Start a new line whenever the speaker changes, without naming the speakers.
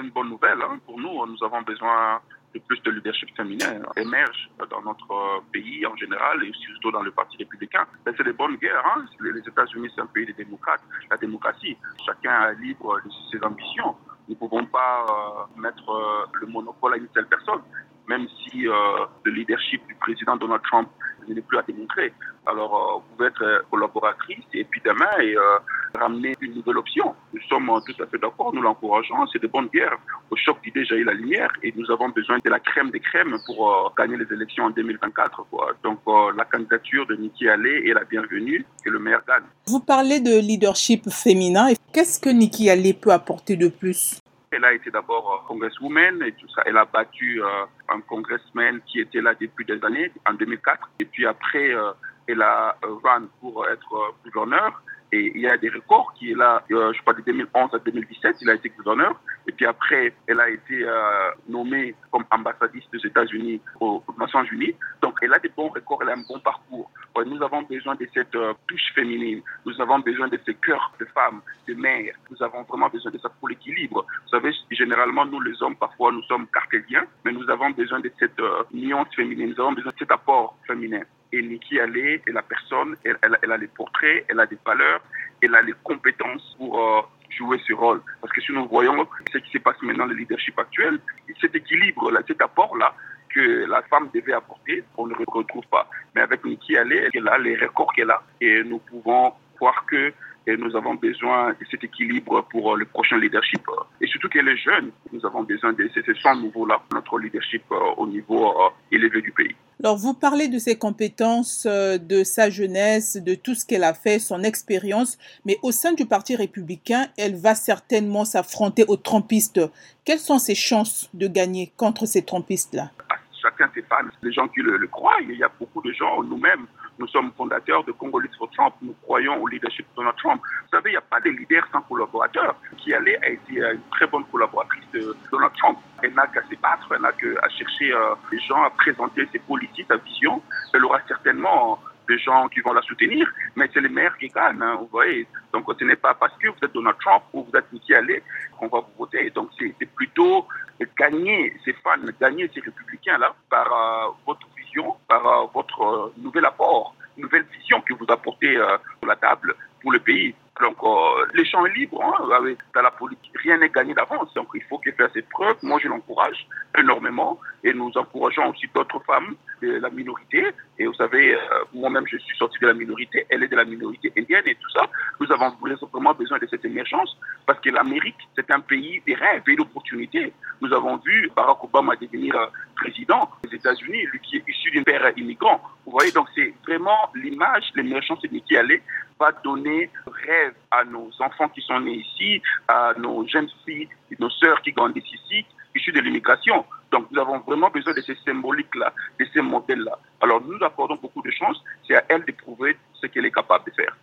une bonne nouvelle. Hein. Pour nous, nous avons besoin de plus de leadership féminin émerge dans notre pays en général et surtout dans le Parti républicain. C'est des bonnes guerres. Hein. Les États-Unis, c'est un pays de démocrates. La démocratie, chacun est libre de ses ambitions. Nous ne pouvons pas euh, mettre euh, le monopole à une seule personne, même si euh, le leadership du président Donald Trump n'est plus à démontrer. Alors, vous pouvez être collaboratrice et puis demain et ramener une nouvelle option. Nous sommes tout à fait d'accord, nous l'encourageons. C'est de bonnes guerres. Au choc d'idées jaillit la lumière et nous avons besoin de la crème des crèmes pour gagner les élections en 2024. Quoi. Donc, la candidature de Nikki Haley est la bienvenue et le maire gagne.
Vous parlez de leadership féminin. Qu'est-ce que Nikki Haley peut apporter de plus?
Elle a été d'abord congresswoman et tout ça. Elle a battu euh, un congressman qui était là depuis des années, en 2004. Et puis après, euh, elle a euh, run pour être gouverneur. Et il y a des records qui est là, je crois de 2011 à 2017, il a été gouverneur. Et puis après, elle a été nommée comme ambassadrice des États-Unis aux Nations Unies. Donc elle a des bons records, elle a un bon parcours. Nous avons besoin de cette touche féminine. Nous avons besoin de ces cœurs de femmes, de mères. Nous avons vraiment besoin de ça pour l'équilibre. Vous savez, généralement, nous les hommes, parfois, nous sommes cartésiens, mais nous avons besoin de cette euh, nuance féminine, nous avons besoin de cet apport féminin. Et Nikki Haley est la personne, elle, elle, a les portraits, elle a des valeurs, elle a les compétences pour euh, jouer ce rôle. Parce que si nous voyons ce qui se passe maintenant, le leadership actuel, cet équilibre-là, cet apport-là, que la femme devait apporter, on ne le retrouve pas. Mais avec Nikki Haley, elle a les records qu'elle a. Et nous pouvons voir que et nous avons besoin de cet équilibre pour le prochain leadership. Et surtout qu'elle est jeune, nous avons besoin de ce sang nouveau-là pour notre leadership euh, au niveau euh, élevé du pays.
Alors, vous parlez de ses compétences, euh, de sa jeunesse, de tout ce qu'elle a fait, son expérience, mais au sein du Parti républicain, elle va certainement s'affronter aux trompistes. Quelles sont ses chances de gagner contre ces trompistes-là?
Ah, Chacun ses fans, les gens qui le, le croient, il y a beaucoup de gens, nous-mêmes, nous sommes fondateurs de Congo for Trump. Nous croyons au leadership de Donald Trump. Vous savez, il n'y a pas de leader sans collaborateur. Qui allait a été une très bonne collaboratrice de Donald Trump. Elle n'a qu'à se battre, elle n'a qu'à chercher euh, les gens, à présenter ses politiques, sa vision. Elle aura certainement des gens qui vont la soutenir, mais c'est les maires qui gagnent, hein, vous voyez. Donc ce n'est pas parce que vous êtes Donald Trump ou vous êtes Nikki Haley qu'on va vous voter. Donc c'est plutôt gagner ces fans, gagner ces républicains-là euh, par euh, euh, nouvel apport, nouvelle vision que vous apportez euh, sur la table pour le pays. Donc, les champs est libre. Hein, dans la politique, rien n'est gagné d'avance. Donc, il faut qu'il fasse ses preuves. Moi, je l'encourage énormément. Et nous encourageons aussi d'autres femmes de la minorité. Et vous savez, moi-même, je suis sorti de la minorité. Elle est de la minorité indienne et tout ça. Nous avons vraiment besoin de cette émergence parce que l'Amérique, c'est un pays des rêves et d'opportunités. Nous avons vu Barack Obama devenir président des États-Unis, lui qui est issu d'un père immigrant. Vous voyez, donc c'est vraiment l'image, l'émergence Nikki Haley va donner rêve à nos enfants qui sont nés ici, à nos jeunes filles nos sœurs qui grandissent ici, issues de l'immigration. Donc nous avons vraiment besoin de ces symboliques-là, de ces modèles-là. Alors nous accordons beaucoup de chance, c'est à elle de prouver ce qu'elle est capable de faire.